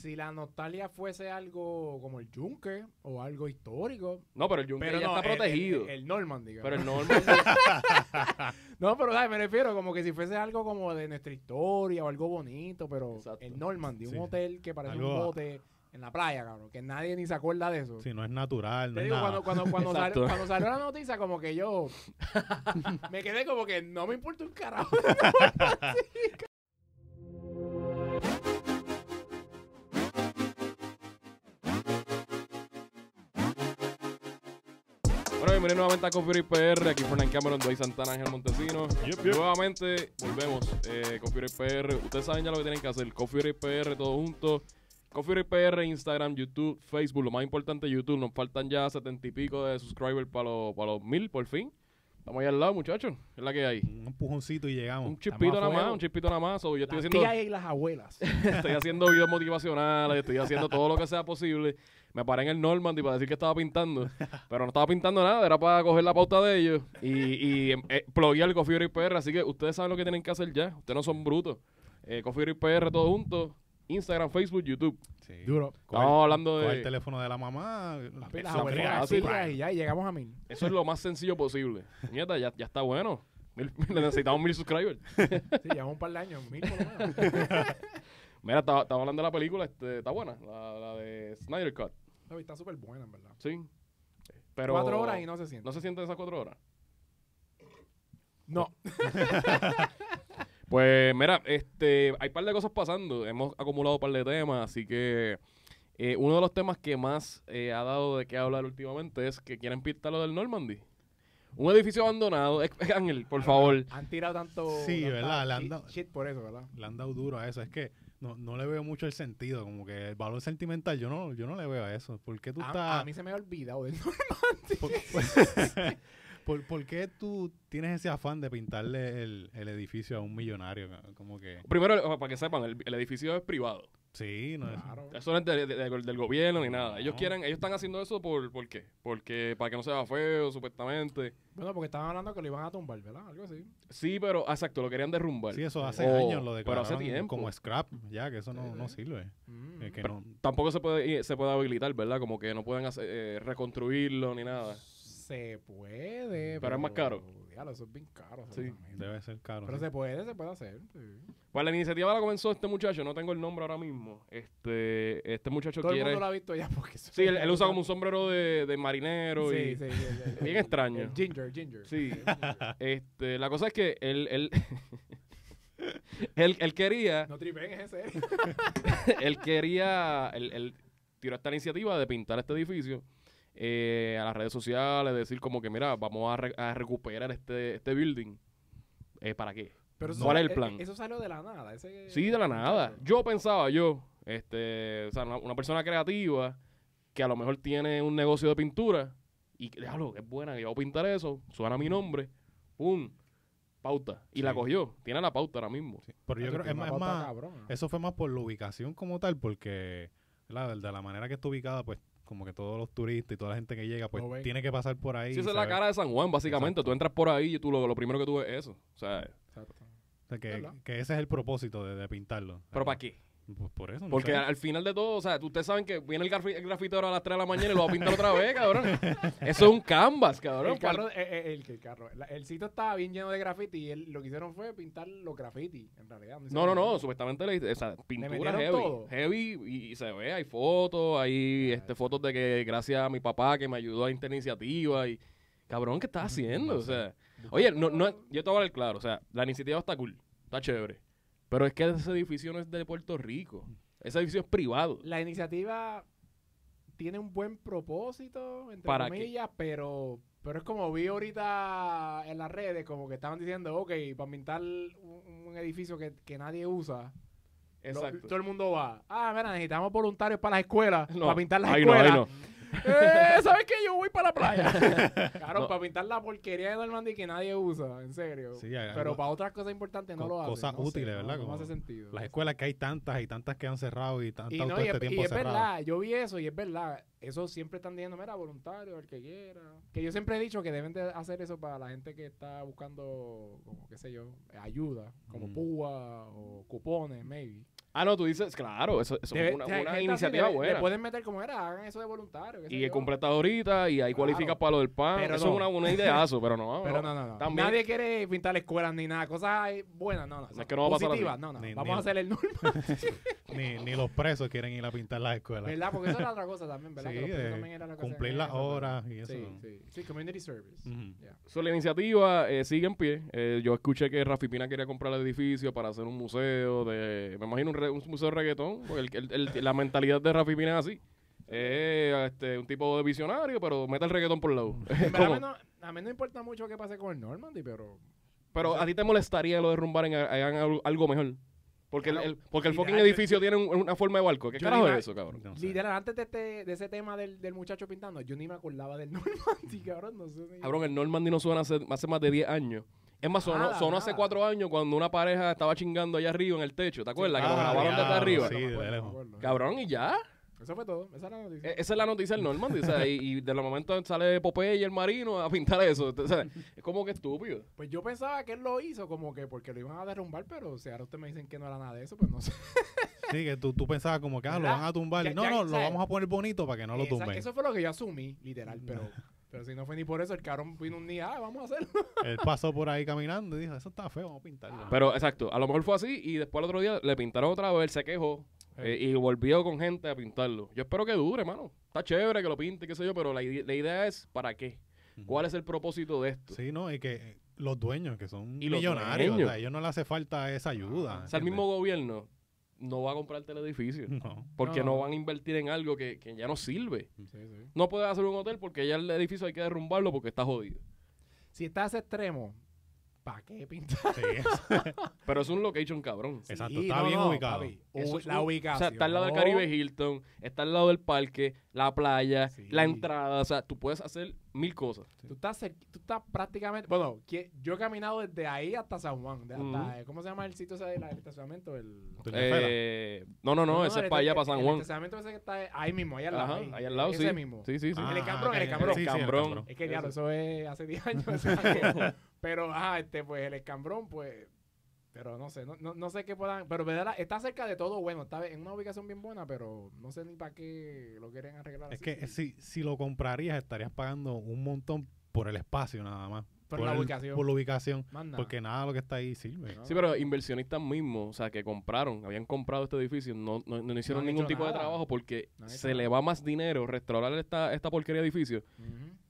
si la nostalgia fuese algo como el Junker o algo histórico. No, pero el Junker ya no, está el- protegido. El, el Normandy. pero el cabrón. Norman. No, pero ¿sabes? me refiero como que si fuese algo como de nuestra historia o algo bonito, pero Exacto. el Normandy, un Sí. hotel que parece un bote en la playa, cabrón, que nadie ni se acuerda de eso. Sí, no es natural, no Te es digo, nada. cuando, cuando, cuando, cuando salió la noticia, como que yo me quedé como que no me importa un carajo. bienvenidos nuevamente a Coffee PR. Aquí Fernan Cameron, Dwayne Santana, Ángel Montesino. Nuevamente volvemos. Eh, Coffee PR. Ustedes saben ya lo que tienen que hacer. Coffee PR, todo junto. Coffee PR, Instagram, YouTube, Facebook. Lo más importante, YouTube. Nos faltan ya setenta y pico de subscribers para los, para los mil, por fin. Estamos ahí al lado, muchachos. Es la que hay. Un empujoncito y llegamos. Un chispito nada más, un chispito nada más. So, yo estoy Las haciendo, tías y las abuelas. estoy haciendo videos motivacionales, estoy haciendo todo lo que sea posible. Me paré en el Normandy para decir que estaba pintando, pero no estaba pintando nada, era para coger la pauta de ellos y, y eh, pluguear el Coffee Break PR. Así que ustedes saben lo que tienen que hacer ya, ustedes no son brutos. Eh, Coffee Break PR todo junto, Instagram, Facebook, YouTube. Sí. Duro. Estamos hablando Coge el de... teléfono de la mamá. Las fácil. tías y ya, y llegamos a mil. Eso es lo más sencillo posible. Nieta, ya, ya está bueno. Mil- necesitamos mil subscribers. Sí, llevamos un par de años, mil por lo menos. Mira, estaba, estaba hablando de la película, este, está buena, la, la de Snyder Cut. No, está súper buena, en verdad. Sí. Pero Cuatro horas y no se siente. ¿No se sienten esas cuatro horas? No. Pues mira, este, hay un par de cosas pasando. Hemos acumulado un par de temas, así que eh, uno de los temas que más eh, ha dado de qué hablar últimamente es que quieren pintar lo del Normandy. Un edificio abandonado. Ángel, por favor. Han tirado tanto. Sí, ¿verdad? Le han dado- Shit por eso, ¿verdad? Le han dado duro a eso. Es que no, no le veo mucho el sentido. Como que el valor sentimental, yo no, yo no le veo a eso. ¿Por qué tú A, estás.? a mí se me ha olvidado del por, por- por qué tú tienes ese afán de pintarle el, el edificio a un millonario? Como que. Primero, para que sepan, el, el edificio es privado. Sí, no es. Claro. Eso no es de- de- de- del gobierno ni nada. Ellos No. quieren, ellos están haciendo eso por, ¿por qué? Porque para que no se vea feo, supuestamente. Bueno, porque estaban hablando que lo iban a tumbar, ¿verdad? Algo así. Sí, pero exacto, lo querían derrumbar. Sí, eso hace Oh, años lo pero hace declararon tiempo. como scrap, ya, que eso no, Sí, no sirve. Mm. Eh, que Pero no- Tampoco se puede se puede habilitar, ¿verdad? Como que no pueden hacer, eh, reconstruirlo ni nada. Se puede. Pero es más caro. Diablo, eso es bien caro. Sí. debe ser caro. Pero sí. se puede, se puede hacer. sí. Pues la iniciativa la comenzó este muchacho, no tengo el nombre ahora mismo. Este este muchacho Todo el quiere... mundo lo ha visto ya porque eso Sí, él, él usa como un sombrero de, de marinero Sí, y... sí, sí, el- el- Bien extraño. el ginger, ginger. Sí. Este, la cosa es que él... Él, él, él quería... No tripen, es ese. él quería, él, él tiró esta iniciativa de pintar este edificio eh, a las redes sociales, decir como que, mira, vamos a, re- a recuperar este, este building. Eh, ¿Para qué? Pero eso ¿Cuál es el plan? eh, Eso salió de la nada. Ese, Sí, de la nada. Yo pensaba, yo, este, o sea, una, una persona creativa que a lo mejor tiene un negocio de pintura y que, déjalo, es buena, que yo voy a pintar eso, suena mi nombre, pum, pauta. Y la cogió, tiene la pauta ahora mismo. Sí, Pero yo Eso creo que es más, es cabrona. eso fue más por la ubicación como tal, porque ¿verdad? de la manera que está ubicada, pues como que todos los turistas y toda la gente que llega, pues tiene que pasar por ahí. Sí, esa es la cara de San Juan, básicamente. Exacto. Tú entras por ahí y tú lo, lo primero que tú ves es eso. O sea, Exacto. o sea, que, que ese es el propósito de, de pintarlo. ¿pero para qué? Pues por eso. no Porque al final de todo, o sea, ustedes saben que viene el, grafi- el grafitero a las 3 de la mañana y lo va a pintar otra vez, cabrón. Eso es un canvas, cabrón. El carro, eh, eh, el, el carro. el sitio estaba bien lleno de graffiti y él, lo que hicieron fue pintar los graffiti, en realidad. No, no, no, supuestamente le, o sea, pintura heavy. todo. Heavy y, y se ve, hay fotos, hay este, fotos de que gracias a mi papá que me ayudó a esta iniciativa y cabrón, ¿qué estás haciendo? O sea, oye, no, no, yo te voy a hablar claro, o sea, la iniciativa está cool, está chévere, pero es que ese edificio no es de Puerto Rico, ese edificio es privado. La iniciativa tiene un buen propósito, entre ¿Para qué? comillas, pero, pero es como vi ahorita en las redes, como que estaban diciendo, ok, para pintar un, un edificio que, que nadie usa, lo- Exacto. todo el mundo va. Ah, mira, necesitamos voluntarios para las escuelas, No, para pintar las no, escuelas. no. Eh, ¿Sabes qué? Yo voy para la playa. claro, No. para pintar la porquería de Normandy que nadie usa, en serio. Sí, Pero algo- para otras cosas importantes no co- lo hacen. cosas no útiles, ¿verdad? No, Como hace sentido. Las escuelas que hay tantas y tantas que han cerrado y tantas Y, todo y, este es, tiempo y es cerradas. verdad, yo vi eso y es verdad. Eso siempre están diciendo, mira, voluntario, el que quiera. Que yo siempre he dicho que deben de hacer eso para la gente que está buscando, como qué sé yo, ayuda, como Mm. púa o cupones, maybe. Ah, no, tú dices, claro, eso, eso Debe- es una, una así iniciativa le- buena. Le pueden meter como era, hagan eso de voluntario. y yo. completas ahorita y ahí Claro. cualificas para lo del pan. Pero eso no. es una, una ideazo, pero no. Pero no, no, no. También- Nadie quiere pintar escuelas ni nada. Cosas buenas, no, no. Es que no va a pasar así. no, no. Ni- Vamos ni- a hacer el normal, Ni, ni los presos quieren ir a pintar las escuelas. ¿verdad? Porque eso era otra cosa también, ¿verdad? Sí, que los presos de también era lo que cumplir las horas y eso. Sí, sí. Sí, community service. So, la iniciativa eh, sigue en pie. Eh, yo escuché que Rafi Pina quería comprar el edificio para hacer un museo de... Me imagino un, re- un museo de reggaetón. Porque el- el- el- la mentalidad de Rafi Pina es así. Es este, un tipo de visionario, pero mete el reggaetón por el lado. A, mí no, a mí no importa mucho qué pase con el Normandy, pero... Pero a ti te molestaría lo de rumbar en hagan algo, algo mejor. Porque, el, Claro. el- porque el fucking Literal, edificio tiene un- una forma de barco. ¿Qué carajo es eso, cabrón? No. Literal, antes de, este, de ese tema del, del muchacho pintando, yo ni me acordaba del Normandy, cabrón. No sé Cabrón, el Normandy no suena hace, hace más de 10 años. Es más, sonó, Nada, sonó hace nada. 4 años cuando una pareja estaba chingando allá arriba en el techo. ¿Te acuerdas? que lo grabaron desde arriba. sí. No acuerdo, lejos. no acuerdo. Cabrón, y ya. Eso fue todo. Esa era la noticia. E- Esa es la noticia del Normandy. o sea, y, y de los momentos sale Popeye y el marino a pintar eso. O sea, es como que estúpido. Pues yo pensaba que él lo hizo como que porque lo iban a derrumbar, pero si ahora ustedes me dicen que no era nada de eso, pues no sé. Sí, que tú, tú pensabas como que ah, lo van a tumbar. Ya- y no, ya, no, o lo sea, vamos a poner bonito para que no lo Esa- tumben. Eso fue lo que yo asumí, literal, pero, pero si no fue ni por eso, el cabrón vino un día, ah, vamos a hacerlo. Él pasó por ahí caminando y dijo, eso está feo, vamos a pintarlo. Pero exacto, a lo mejor fue así y después el otro día le pintaron otra vez, se quejó eh, y volvió con gente a pintarlo. Yo espero que dure, mano. Está chévere que lo pinte, qué sé yo, pero la, la idea es ¿para qué? ¿Cuál es el propósito de esto? Sí, ¿no? Y que eh, los dueños, que son Y millonarios, o sea, a ellos no le hace falta esa ayuda. O sea, el mismo gobierno no va a comprarte el edificio. Porque No. no van a invertir en algo que, que ya no sirve. Sí, sí. No puedes hacer un hotel porque ya el edificio hay que derrumbarlo porque está jodido. Si está a ese extremo, ¿para qué pintar? Sí, Pero es un location cabrón. Exacto, está no, bien no, ubicado. papi. Es la un- ubicación. O sea, está al lado del Caribe Hilton, está al lado del parque, la playa, Sí. la entrada. O sea, tú puedes hacer mil cosas. Tú estás, tú estás prácticamente. Bueno, que- yo he caminado desde ahí hasta San Juan. de hasta, Ujú. eh, ¿Cómo se llama el sitio ese del estacionamiento? El. Eh, no, no, no, ese el es para allá, esta- para San el Juan. estacionamiento ese que está ahí mismo, ahí al lado. Ajá, ahí al lado, ese sí. mismo. Sí, sí, sí. el Escambrón, el ok, Escambrón. sí, sí, el Escambrón. Es que diablo, eso es hace 10 años. pero, ajá, este, pues el escambrón, pues. Pero no sé, no, no, no sé qué puedan. Pero ¿verdad? está cerca de todo bueno. Está en una ubicación bien buena, pero no sé ni para qué lo quieren arreglar. Es así. que si, si lo comprarías, estarías pagando un montón por el espacio nada más. Por la el- ubicación. Por la ubicación. Porque nada de lo que está ahí sirve. No. Sí, pero inversionistas mismos, o sea, que compraron, habían comprado este edificio, no, no, no hicieron ningún tipo de trabajo porque No se le va más dinero restaurar esta, esta porquería de edificio.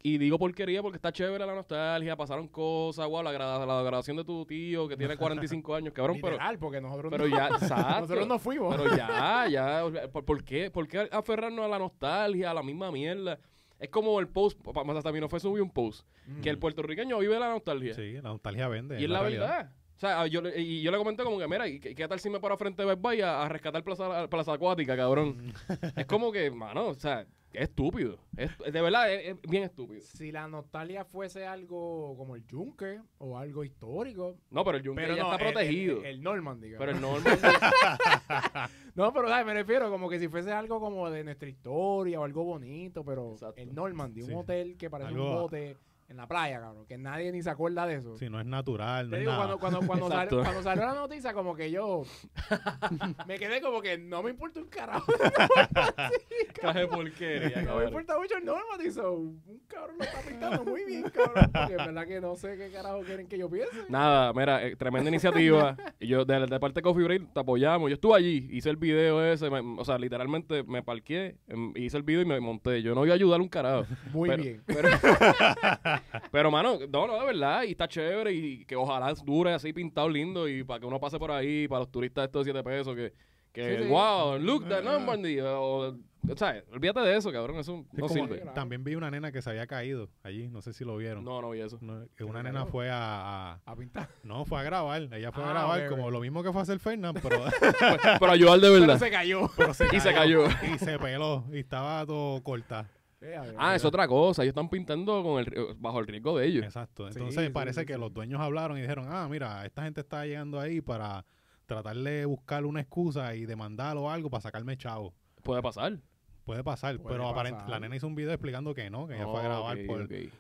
Y digo porquería porque está chévere la nostalgia, pasaron cosas, wow, la, gra- la graduación de tu tío que tiene 45 años, cabrón, pero, Literal, porque nosotros pero no, ya, exacto. nosotros no fuimos. Pero ya, ya, ¿por, por qué, ¿por qué aferrarnos a la nostalgia, a la misma mierda? Es como el post, pa- hasta mí no fue subir un post, que el puertorriqueño vive la nostalgia. Sí, la nostalgia vende. Y es la realidad. verdad. O sea, yo, le- y yo le comenté como que, mira, ¿y qué, qué tal si me paro frente de Best Buy a, a rescatar plaza, plaza Acuática, cabrón? es como que, mano, o sea, es estúpido. Es, de verdad, es, es bien estúpido. Si la nostalgia fuese algo como el Yunque o algo histórico. No, pero el Yunque Pero ya no, está el- protegido. El, el Normandy. pero el normal... No, pero ¿sabes? me refiero como que si fuese algo como de nuestra historia o algo bonito, pero Exacto. el Normandy, un Sí. hotel que parece Algo- un bote en la playa, cabrón, que nadie ni se acuerda de eso. Si no es natural, no Te es digo, nada. cuando, cuando, cuando, salió, cuando salió la noticia, como que yo me quedé como que no me importa un carajo. Caje porquería, No me importa mucho el Normandy. So, un cabrón lo está pintando muy bien, cabrón. Porque en verdad que no sé qué carajo quieren que yo piense. Nada, mira, eh, tremenda iniciativa. Y yo, de, de parte de Coffee Break, te apoyamos. Yo estuve allí, hice el video ese, me- o sea, literalmente me parqué, em, hice el video y me monté. Yo no iba a ayudar a un carajo. Muy pero, bien. Pero, pero, mano, no, no, de verdad, y está chévere y que ojalá dure así pintado lindo y para que uno pase por ahí, para los turistas estos de 7 pesos, que, que Sí, sí. wow, look the Normandy. O, o sea, olvídate de eso, cabrón, eso Es no como- sirve. También vi una nena que se había caído allí, no sé si lo vieron. No, no vi eso. No, que una nena cayó? fue a, a- A pintar. No, fue a grabar. Ella fue a Ah, grabar como lo mismo que fue a hacer Fernán, pero, Pero ayudar de Pero verdad. se cayó. pero se Y se cayó. Y se peló. Y estaba todo corta. Eh, Ah, es otra cosa. Ellos están pintando con el, bajo el riesgo de ellos. Exacto. Entonces sí, parece sí, que sí. los dueños hablaron y dijeron, ah, mira, esta gente está llegando ahí para tratar de buscar una excusa y demandar o algo para sacarme chavo. Puede pasar. Puede pasar. Puede pero aparentemente la nena hizo un video explicando que no, que ella fue a grabar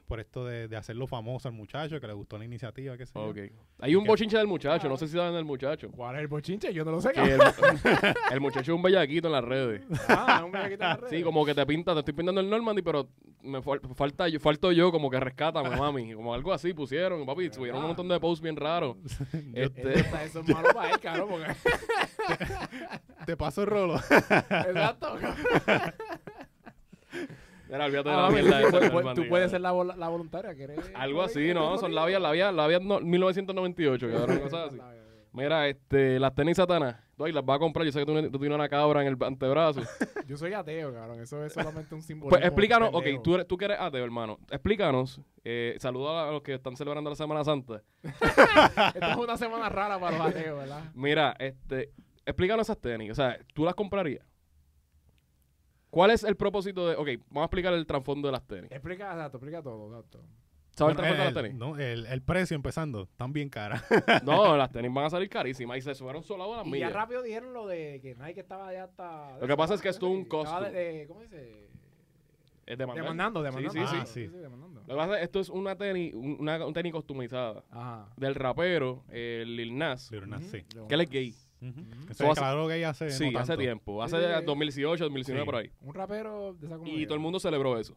por, esto de, de hacerlo famoso al muchacho, que le gustó la iniciativa, qué sé yo. ok. Hay un bochinche del muchacho, no sé si saben del muchacho. ¿Cuál es el bochinche? Yo no lo sé. El, el muchacho es un bellaquito en las redes. Ah, un bellaquito en las redes. Sí, como que te pinta, te estoy pintando el Normandy, pero me fal- falta yo, falto yo, como que rescátame, mami. Como algo así pusieron, papi. Subieron un montón de posts bien raros. Este, Eso, es malo para él, cabrón, porque... Te paso el rolo. Exacto. Mira, olvídate de Ah, la mami, mierda tú, esa puedes- tú ser la, vol- la voluntaria. que eres- Algo así, ¿no? Son labias, labias, labias no, 1998, cabrón, cosas así. Mira, este, las tenis satanas, doy, las vas a comprar, yo sé que tú, tú tienes una cabra en el antebrazo. Yo soy ateo, cabrón. Eso es solamente un símbolo. Pues explícanos, ok, tú, eres- tú que eres ateo, hermano, explícanos, eh, saluda a los que están celebrando la Semana Santa. Esta es una semana rara para los ateos, ¿verdad? Mira, este, explícanos esas tenis, o sea, ¿tú las comprarías? ¿Cuál es el propósito de, ok, vamos a explicar el trasfondo de las tenis. Explica, exacto, explica todo, exacto. ¿Sabes Bueno, el trasfondo de las tenis? no, el, el precio empezando, están bien caras. No, las tenis van a salir carísimas y se fueron solados a las Y ya millas. rápido dijeron lo de que Nike estaba ya hasta... Lo que pasa es que esto es un costo. de- de- ¿Cómo dice? Es demandar. Demandando, demandando. Sí, sí, Ah, sí. sí. demandando. Lo que pasa es que esto es una tenis, un- una, un tenis customizada Ajá. del rapero eh, Lil Nas, Lil Nas, sí. Que él es gay. Que se hace- declaró gay hace Sí, no hace tiempo, hace Sí, sí, sí. 2018, 2019 Sí. por ahí. Un rapero de esa comunidad. Y todo el mundo celebró eso.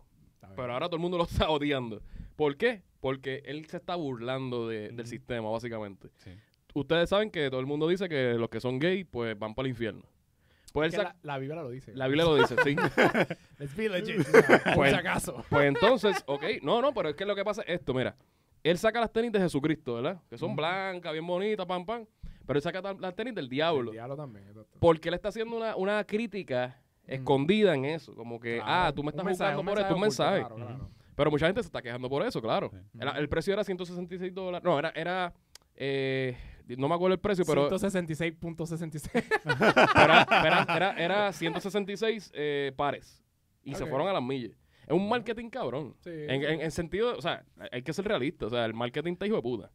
Pero ahora todo el mundo lo está odiando. ¿Por qué? Porque él se está burlando de- del sistema, básicamente. Sí. Ustedes saben que todo el mundo dice que los que son gay, pues van para el infierno. Pues, Es que la, la Biblia lo dice. la Biblia lo dice, sí. Let's be legit. Por Pues- si acaso. Pues entonces, ok, no, no, pero es que lo que pasa es esto, mira. Él saca las tenis de Jesucristo, ¿verdad? Que son blancas, bien bonitas, pam, pam. Pero él saca ta- las tenis del diablo. El diablo también. Porque él está haciendo una, una crítica escondida en eso. Como que, Claro, ah, tú me estás mensaje, por esto, un mensaje claro, claro. Pero mucha gente se está quejando por eso, claro. Sí. El, el precio era 166 dólares. No, era, era eh, no me acuerdo el precio, pero, 166.66. pero era, era, era, era 166 eh, pares. Y se fueron a las millas. Es un marketing cabrón. Sí. En, en, en sentido, o sea, hay que ser realista. O sea, el marketing está hijo de puta.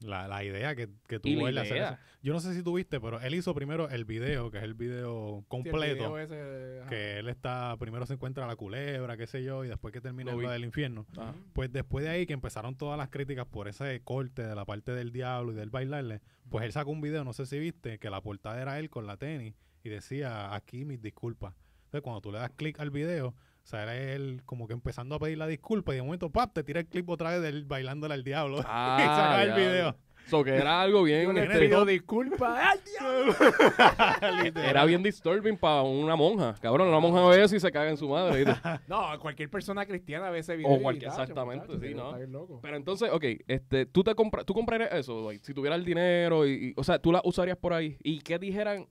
La, la idea que, que tuvo él de hacer eso. Yo no sé si tuviste, pero él hizo primero el video, que es el video Sí, el completo. video ese, que él está, primero se encuentra la culebra, qué sé yo, y después que termina Lo lo del infierno. Ajá. Pues después de ahí que empezaron todas las críticas por ese corte de la parte del diablo y del bailarle, pues él sacó un video, no sé si viste, que la portada era él con la tenis y decía aquí mis disculpas. Entonces cuando tú le das clic al video, o sea, era él como que empezando a pedir la disculpa y de momento, ¡pap! te tira el clip otra vez de él bailándole al diablo. Ah, y saca el ya. video. So que era algo bien. Este, pido disculpas. ¡Ay, diablo! era bien disturbing para una monja. Cabrón, una monja ve eso y se caga en su madre. ¿viste? No, cualquier persona cristiana ve ese video. O cualquier- exactamente, muchacho, sí, ¿no? Pero entonces, ok, este, tú te compra, tú comprarías eso, Dwight? si tuvieras el dinero y, y- o sea, tú la usarías por ahí. ¿Y qué dijeran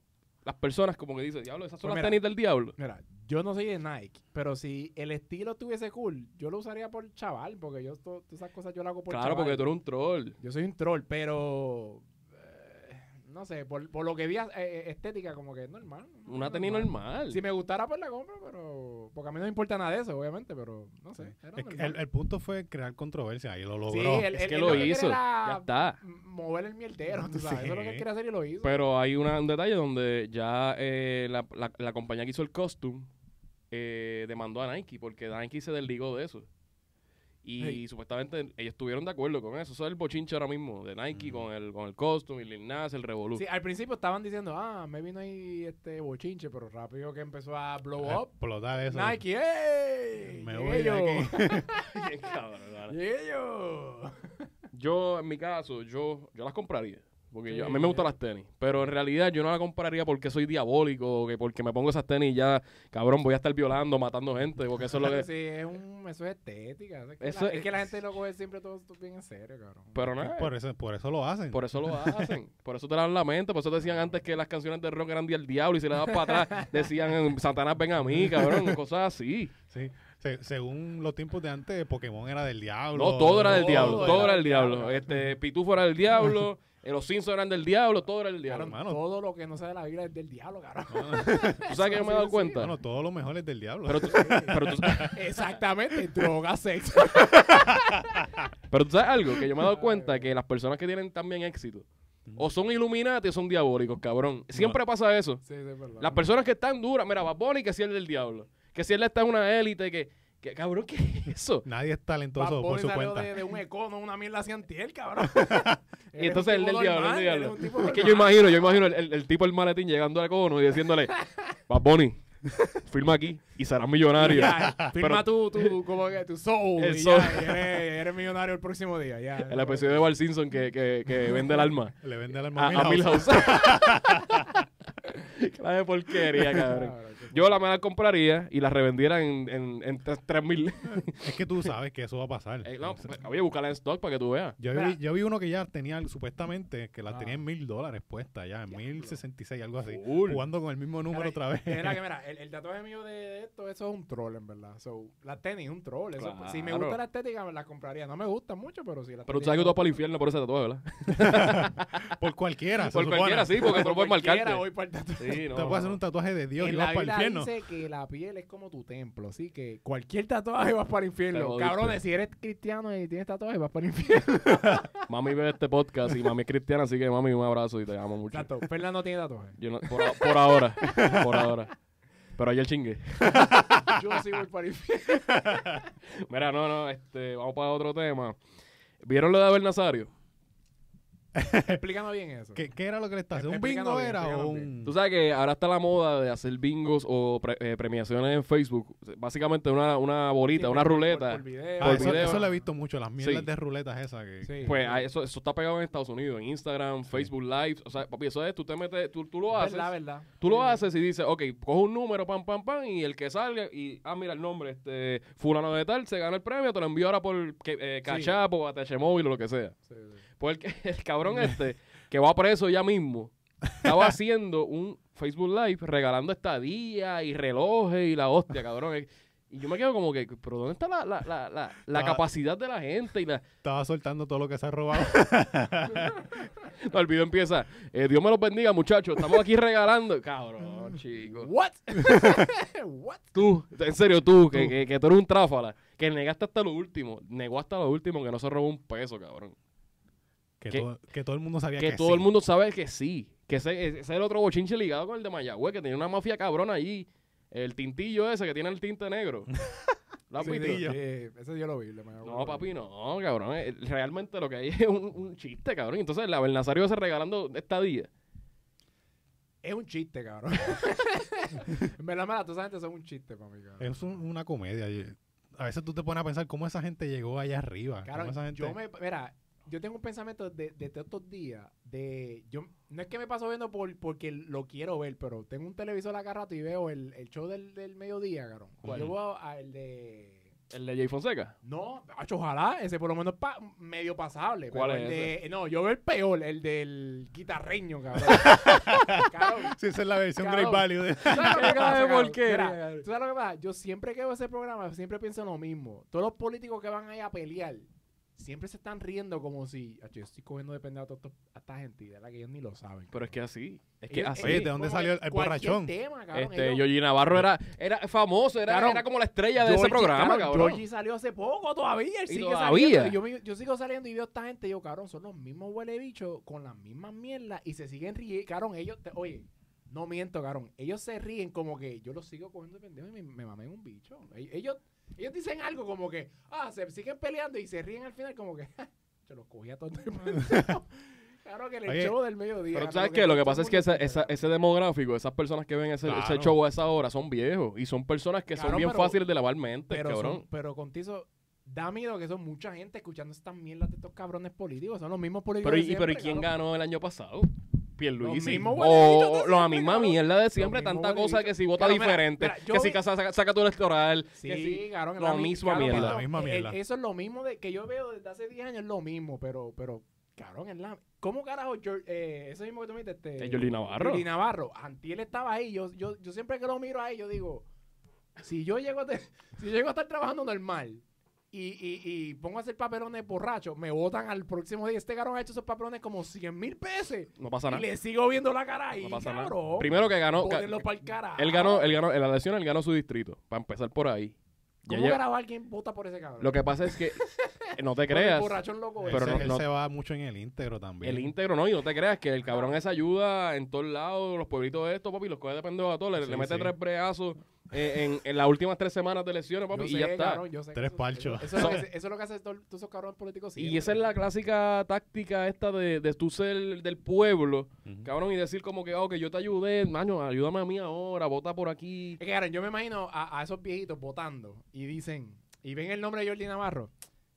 las personas como que dicen, diablo, esas son Pues las mira, tenis del diablo? Mira, yo no soy de Nike, pero si el estilo estuviese cool, yo lo usaría por chaval, porque yo to- todas esas cosas yo las hago por Claro, chaval. porque tú eres un troll. Yo soy un troll, pero no sé, por, por lo que vi eh, eh, estética como que es normal. Una tenis normal. Si me gustara pues la compro, pero porque a mí no me importa nada de eso, obviamente, pero no sé. era Es que el, el punto fue crear controversia y lo Sí, logró. es que lo que hizo. Ya está. Mover el mierdero, tú sabes. Eso es lo que él quiere hacer y lo hizo. Pero hay una- un detalle donde ya eh, la, la- la compañía que hizo el costume eh, demandó a Nike porque Nike se desligó de eso. Y Hey. supuestamente ellos estuvieron de acuerdo con eso. Eso es el bochinche ahora mismo de Nike con el con el costume y Lil Nas, el Revolu. Sí, al principio estaban diciendo, ah, me vino ahí este bochinche, pero rápido que empezó a blow A up. explotar eso. Nike, ¡ey! Me voy de aquí. Yo. Yo, en mi caso, yo, yo las compraría. Porque yo- a mí me gustan las tenis. Pero en realidad yo no las compraría porque soy diabólico o que porque me pongo esas tenis y ya, cabrón, voy a estar violando, matando gente. Porque eso es lo que... Sí, es un, eso es estética. Es que, Eso la, es- es que la gente lo coge siempre todo, todo bien en serio, cabrón. Pero nada, Por eso, por eso lo hacen. Por eso lo hacen. Por eso te dan la mente. Por eso decían antes que las canciones de rock eran del diablo y si le das para atrás decían Satanás ven a mí, cabrón. Cosas así. Sí. Se- según los tiempos de antes, Pokémon era del diablo. No, todo era del todo diablo. era Todo era del del diablo. diablo. Este, Pitufo era del diablo. Eh, Los Simpsons eran del diablo. Todo era del diablo. Todo lo que no sea de la Biblia es del diablo, cabrón. ¿Tú sabes que yo me he dado cuenta? Bueno, todo lo mejor es del diablo. Pero tú, pero, tú, Exactamente, droga, sexo. pero tú sabes algo que yo me he dado cuenta que las personas que tienen también éxito o son Illuminati o son diabólicos, cabrón. Siempre pasa eso. Sí, sí, es verdad. Las personas que están duras, mira, Bad Bunny que sí es del diablo. que si él está en una élite, que, que cabrón, ¿qué es eso? Nadie es talentoso Bad por su cuenta. de, de un econo, una mierda así antiel, cabrón. Y entonces el del diablo, el diablo. Es que yo imagino, yo imagino el, el- el tipo del maletín llegando al cono y diciéndole, Bad Bunny, firma aquí y serás millonario. firma tu, tu, como que tu soul. El y soul. ya, y eres, eres millonario el próximo día. Ya, El episodio de Bart Simpson que, que, que vende el alma Le vende a, alma a Milhouse. Clase de porquería, cabrón. Yo la me la compraría y la revendiera en, en, en 3 mil. Es que tú sabes que eso va a pasar. Eh, no, oye, búscala en stock para que tú veas. Yo vi, yo vi uno que ya tenía supuestamente que la Ah. tenía en mil dólares puesta ya, en mil sesenta y seis, algo así. Cool. Jugando con el mismo número Mira, otra vez. Mira, que mira, el, el tatuaje mío de esto, eso es un troll, en verdad. So, la tenis es un troll. Eso, Si me gusta la estética, me la compraría. No me gusta mucho, pero sí. La Pero tú sabes que tú vas para el infierno por ese tatuaje, ¿verdad? Por cualquiera. Por supone. cualquiera, sí, porque tú lo puedes Cualquiera marcarte. voy para el tatuaje. Sí, no. Te puedes hacer un tatuaje de Dios y vas la para el infierno. dice que la piel es como tu templo, así que cualquier tatuaje vas para el infierno. Cabrones, si eres cristiano y tienes tatuaje, vas para el infierno. Mami ve este podcast y mami es cristiana, así que mami, un abrazo y te amo mucho. Exacto. Fernando tiene tatuaje. Yo no- por, a- por ahora, por ahora. Pero ayer chingue. Yo sí voy para el infierno. Mira, no, no, este, vamos para otro tema. ¿Vieron lo de Abel Nazario? Explícanos bien eso. ¿Qué, qué era lo que le está haciendo? ¿Un bingo bien, era o un...? Tú sabes que ahora está la moda de hacer bingos o pre- eh, premiaciones en Facebook. Básicamente una, una bolita, Sí, una por- ruleta. Por, por video. Ah, por eso, video. eso lo he visto mucho, las mierdas Sí. de ruletas esas que... Sí. Pues ah, eso, eso está pegado en Estados Unidos, en Instagram, Facebook Live. O sea, papi, eso es, tú te metes, tú, tú lo haces. Verdad, verdad. Tú lo haces y dices, ok, coge un número, pam, pam, pam, y el que salga, y, ah, mira el nombre, este, fulano de tal, se gana el premio, te lo envío ahora por eh, Cash App o ATH Móvil o lo que sea. Sí, sí. Pues el, que- el cabrón este, que va preso ya mismo, estaba haciendo un Facebook Live regalando estadías y relojes y la hostia, cabrón. Y yo me quedo como que, pero ¿dónde está la, la, la, la, la capacidad de la gente? Y la, Estaba soltando todo lo que se ha robado. no, el video empieza, eh, Dios me los bendiga, muchachos, estamos aquí regalando. Cabrón, chico. What? What? Tú, en serio, tú, que, que, que tú eres un tráfala, que negaste hasta lo último, negó hasta lo último que no se robó un peso, cabrón. Que, todo, que todo el mundo sabía Que que, todo sí. el mundo sabe que sí, que ese, ese es el otro bochinche ligado con el de Mayagüez, que tenía una mafia cabrona allí, el tintillo ese que tiene el tinte negro. ¿Lo has Sí, visto? sí, ese yo lo vi. No, papi, no, cabrón. eh, Realmente lo que hay es un, un chiste, cabrón. Entonces, la Nazario se regalando esta día. Es un chiste, cabrón. en verdad, mala, toda esa gente son un chiste para mí, cabrón. Es un- una comedia. A veces tú te pones a pensar cómo esa gente llegó allá arriba. Claro, cómo esa gente... yo me, mira, yo tengo un pensamiento de, de todos estos días de, yo, no es que me paso viendo por, porque lo quiero ver, pero tengo un televisor acá rato y veo el, el show del, del mediodía, cabrón. ¿Cuál? Yo veo a el de, El de Jay Fonseca. no, ojalá, ese por lo menos pa- medio pasable. ¿Cuál pero es el de, no, yo veo el peor, el del guitarreño, cabrón. cabrón, Sí, esa es la versión Cabrón. Great Value. de- ¿Tú sabes lo que Qué pasa, de cabrón? porquería, Mira, cabrón. ¿tú sabes lo que pasa? Yo siempre que veo ese programa, siempre pienso lo mismo. Todos los políticos que van ahí a pelear, siempre se están riendo como si, "Acho, yo estoy cogiendo de pendejo a, todos estos- a esta gente, y de verdad que ellos ni lo saben. Pero es que así. Es que Ellos- así. Oye, ¿de dónde salió el cualquier borrachón? tema, cabrón, Este, Yoyi Navarro era, era famoso, era, Cabrón, era como la estrella de ese programa, cabrón. Georgie salió hace poco todavía. Él ¿Y sigue todavía? saliendo. yo sigo saliendo y veo a esta gente. Y yo, cabrón, son los mismos huele bichos con las mismas mierdas. Y se siguen riendo. Cabrón, ellos, te- oye, no miento, cabrón. Ellos se ríen como que yo los sigo cogiendo de pendejo y me, me mamé un bicho. Ellos, ellos, dicen algo como que, ah, se siguen peleando y se ríen al final como que, yo los cogí a todos. Claro que el Oye, show del mediodía. Pero tú cabrón, sabes que lo que pasa es que esa- esa- ese demográfico, esas personas que ven ese, ese Claro. show a esa hora son viejos y son personas que son bien pero- fáciles de lavar mente, pero, cabrón. son- pero contigo da miedo que son mucha gente escuchando estas mierdas de estos cabrones políticos. Son los mismos políticos. Pero, y, pero ¿y siempre, quién ganó el año pasado? Pierluisi. mismos O la misma mierda de Los siempre, tanta cosa que si vota diferente, que si saca, saca tu electoral, Sí, que si... cabrón, la mi- misma cabrón, mierda. esto- La misma el- mierda. eso es lo mismo de que yo veo desde hace 10 años, es lo mismo, pero, pero, cabrón, es la... ¿Cómo carajo, Geor- eh, eso mismo que tú me este... Eh, Jordi Navarro. Jordi Navarro. Antiel estaba ahí, yo, yo, yo siempre que lo miro ahí, yo digo, si yo llego a, te- si yo llego a estar trabajando normal y, y, y pongo a hacer papelones borrachos, me votan al próximo día. Este cabrón ha hecho esos papelones como 100 mil veces. No pasa Y nada. le sigo viendo la cara ahí, No pasa nada. cabrón. Primero que ganó... Bótenlo pa'l carajo. Él ganó, él ganó, en la elección él ganó su distrito, para empezar por ahí. Ya ¿Cómo lleva- carajo alguien vota por ese cabrón? Lo que pasa es que, no te el creas, borrachón loco Pero él, ese. se, no- él no- se va mucho en el íntegro también. el íntegro no, y no te creas que el cabrón esa ayuda en todos lados, los pueblitos de estos, papi, los coge de pendejo a todos, le, Sí, le mete sí. tres breazos eh, en, en las últimas tres semanas de elecciones, papi, Yo y ya está. cabrón, yo sé que Tres eso- palchos. Eso, eso es lo que, se- eso es lo que hace todo- todos esos cabrones políticos. Y esa es la clásica táctica esta de, de tú ser del pueblo, cabrón, y decir como que, oh, que yo te ayudé, maño, ayúdame a mí ahora, vota por aquí. Es que, cabrón, yo me imagino a, a esos viejitos votando y dicen, y ven el nombre de Jordi Navarro.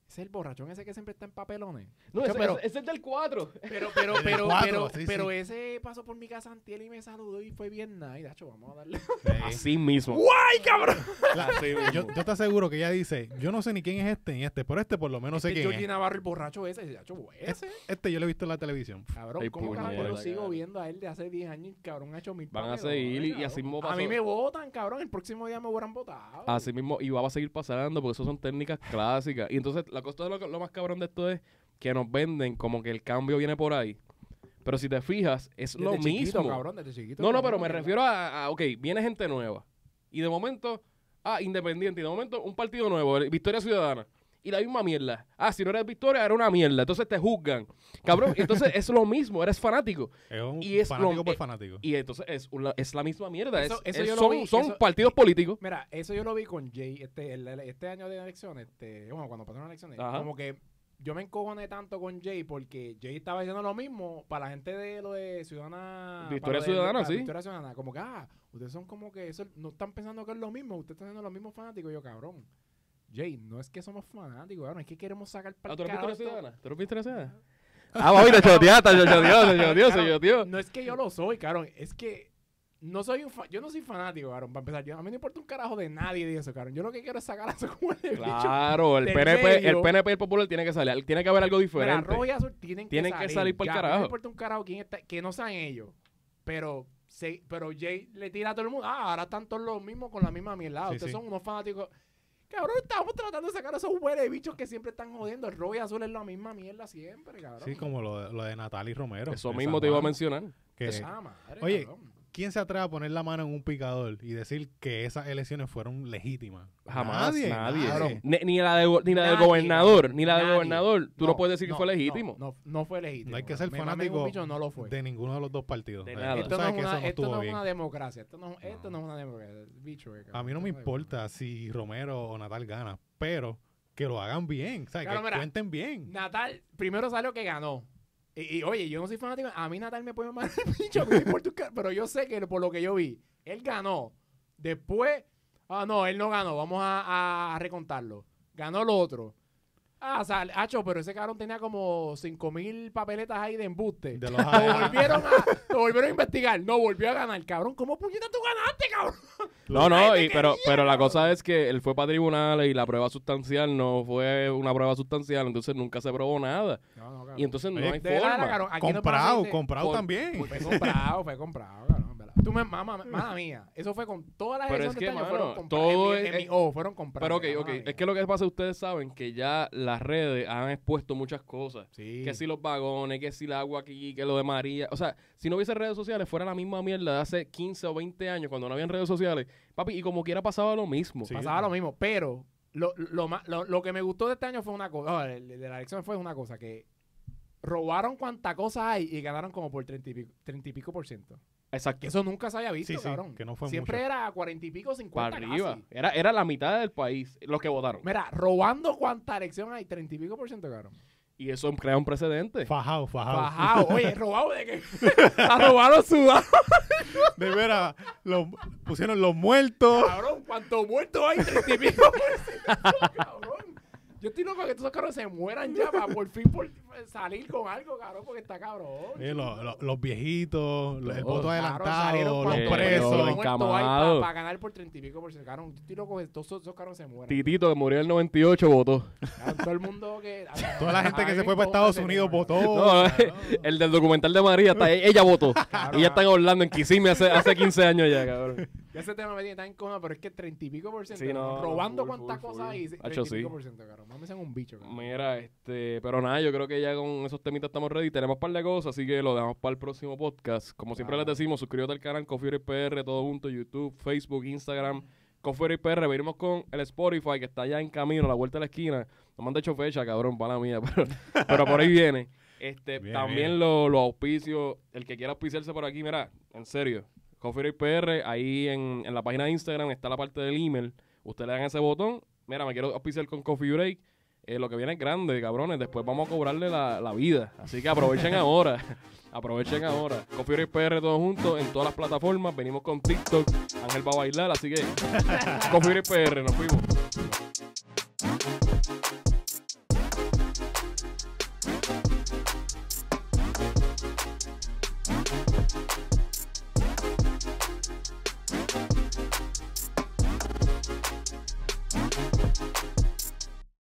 Ese es el borrachón ese que siempre está en papelones. No, ese, pero- ese- es del 4. Pero, pero, pero, cuatro, pero, sí, pero sí. ese pasó por mi casa antiel y me saludó y fue bien nice. Dacho, vamos a darle. Sí. Así mismo. ¡Guay, cabrón! La- yo, yo te aseguro que ella dice, yo no sé ni quién es este ni este, pero este por lo menos sé Este quién Jordi es. Navarro, el borracho ese. Dacho, ese. Este yo lo he visto en la televisión. Cabrón, Ay, ¿cómo carajo lo sigo cabrón. viendo a él de hace 10 años? Cabrón, ha hecho mil Van a seguir y- y así mismo A pasó. mí me votan, cabrón. El próximo día me hubieran votado. Así mismo, y va a seguir pasando porque eso son técnicas clásicas. Y entonces, la cosa de lo, lo más cabrón de esto es que nos venden como que el cambio viene por ahí. Pero si te fijas, es Desde lo chiquito, mismo. cabrón, desde chiquito. No, no, cabrón, pero me refiero a, a, ok, viene gente nueva. Y de momento, ah, independiente. Y de momento, un partido nuevo, el Victoria Ciudadana. Y la misma mierda. Ah, si no eres Victoria, era una mierda. Entonces te juzgan. Cabrón, entonces es lo mismo, eres fanático. Es un Y es fanático lo- por fanático. Y entonces es, una- es la misma mierda. Eso- es- eso es- yo lo son vi, son eso- partidos políticos. Mira, eso yo lo vi con Jay este, el- el- este año de elecciones. Este, bueno, cuando pasaron las elecciones. Ajá. Como que yo me encojoné tanto con Jay porque Jay estaba diciendo lo mismo para la gente de lo de Ciudadana. Victoria Ciudadana, sí. Victoria Ciudadana. Como que, ah, ustedes son como que eso, no están pensando que es lo mismo. Ustedes están siendo los mismos fanáticos. Y yo, cabrón. Jay, no es que somos fanáticos, cabrón, es que queremos sacar para Ah, ¿tú eres. Ciudadana? ¿Tú eres Ciudadana? Ah, papi, te choteaste, te choteó, te choteó. No es que yo lo soy, cabrón. Es que no soy un fa- yo no soy fanático, cabrón, para empezar. Yo, a mí no importa un carajo de nadie de eso, cabrón. Yo lo que quiero es sacar a esos huele bicho. Claro, el PNP, el. PNP el popular tiene que salir, tiene que haber algo diferente. rojo y azul tienen, Tienen que que salir. salir pa'l Ya, carajo. No me importa un carajo quién está, que no sean ellos. Pero, se, pero Jay le tira a todo el mundo. Ah, ahora están todos los mismos con la misma mierda. Sí, Ustedes sí. son unos fanáticos. Cabrón, estamos tratando de sacar a esos huele bichos que siempre están jodiendo. El rojo y azul es la misma mierda siempre, cabrón. Sí, como lo, de- lo de Natalie Romero. Eso mismo te iba a mencionar. que- Ah, madre, Oye, cabrón. ¿Quién se atreve a poner la mano en un picador y decir que esas elecciones fueron legítimas? Jamás, nadie. nadie. Ni, ni la, de, ni la del gobernador, ni la del nadie. gobernador. Tú no, puedes decir que fue legítimo. No, no, fue legítimo. No hay que ser fanático un bicho, no lo fue. De ninguno de los dos partidos. De nada. Esto es que una, esto no es una democracia. Esto no, esto No. no es una democracia. Bicho, eh, A mí no me importa si Romero o Natal gana, pero que lo hagan bien, o sea, Claro, que mira, cuenten bien. Natal, primero salió que ganó. Y, oye, yo no soy fanático. A mí Natal me puede mandar el car- pero yo sé que por lo que yo vi, él ganó. Después, ah, no, él no ganó. Vamos a, recontarlo. Ganó el otro. Ah, o sea, hacho, pero ese cabrón tenía como 5 mil papeletas ahí de embuste. De los Lo volvieron, a, lo volvieron a investigar. No, volvió a ganar, cabrón. ¿Cómo puñeta tú ganaste, cabrón? No, no, y, pero, pero la cosa es que él fue para tribunales y la prueba sustancial no fue una prueba sustancial, entonces nunca se probó nada. No, no, cabrón. Y entonces no Oye, hay forma. cabrón, no comprado, comprado por- también. Fue comprado, fue comprado, cabrón. Tú me, mamá, mala mía. Eso fue con todas las Pero elecciones es de que, este año mano, fueron compradas. todo en mi- es- en mi ojo, fueron compradas. Pero ok, ok. mía. Es que lo que pasa, ustedes saben que ya las redes han expuesto muchas cosas. Sí. Que si los vagones, que si el agua aquí, que lo de María. O sea, si no hubiese redes sociales, fuera la misma mierda de hace 15 o 20 años cuando no habían redes sociales. Papi, y como quiera pasaba lo mismo. Sí. Pasaba lo mismo, pero lo, lo, lo, lo que me gustó de este año fue una cosa, oh, de de la elección fue una cosa, que robaron cuanta cosa hay y ganaron como por 30 y pico, 30 y pico por ciento. Exacto. Que eso nunca se había visto, Sí, sí, cabrón. que no fue Siempre mucho. era 40 y pico, 50 Para arriba. casi. Era, era la mitad del país los que votaron. Mira, robando cuánta elección hay, 30 y pico por ciento, cabrón. Y eso crea un precedente. Fajado, fajado. Bajado, oye, robado de que a robaron sudado, De veras, los- pusieron los muertos. cabrón. ¿Cuántos muertos hay? 30 y pico por ciento, cabrón. Yo estoy loco que estos cabrones se mueran ya para por fin por salir con algo, cabrón, porque está cabrón. Eh, lo- lo- los viejitos, lo- el voto adelantado, los presos. encamados. para ganar por 30 y pico por ciento. Cabrón, loco que todos esos, cabrones se mueran. Titito, que murió en el 98, votó. Cabrón, todo el mundo que... Toda la gente que se fue para Estados Unidos votó. No, cabrón. el del documental de María, está, ella votó. Cabrón, Ella está en Orlando, en Kissimmee, hace, hace 15 años ya, cabrón. Ya ese tema me tiene tan encojona, pero es que 30 y pico por ciento. Sí, no, robando cuántas cosas hay. 30 Hacho, y pico sí. por ciento, cabrón. Mami, sean un bicho, cabrón. Mira, este, pero nada, yo creo que ya con esos temitas estamos ready. Tenemos un par de cosas, así que lo dejamos para el próximo podcast. Como siempre les decimos, suscríbete al canal Coffee PR, todo junto, YouTube, Facebook, Instagram. Coffee PR, venimos con el Spotify que está ya en camino, a la vuelta de la esquina. No me han hecho fecha, cabrón, para la mía, pero, pero por ahí viene. Este, Bien, también bien. lo- los auspicios, el que quiera auspiciarse por aquí, mira, en serio, Coffee PR, ahí en, en la página de Instagram está la parte del email. Usted le dan ese botón. Mira, me quiero auspiciar con Coffee Break. Eh, lo que viene es grande, cabrones. Después vamos a cobrarle la, la vida. Así que aprovechen ahora. aprovechen ahora. Coffee Break PR todos juntos en todas las plataformas. Venimos con TikTok. Ángel va a bailar. Así que Coffee Break PR. Nos fuimos.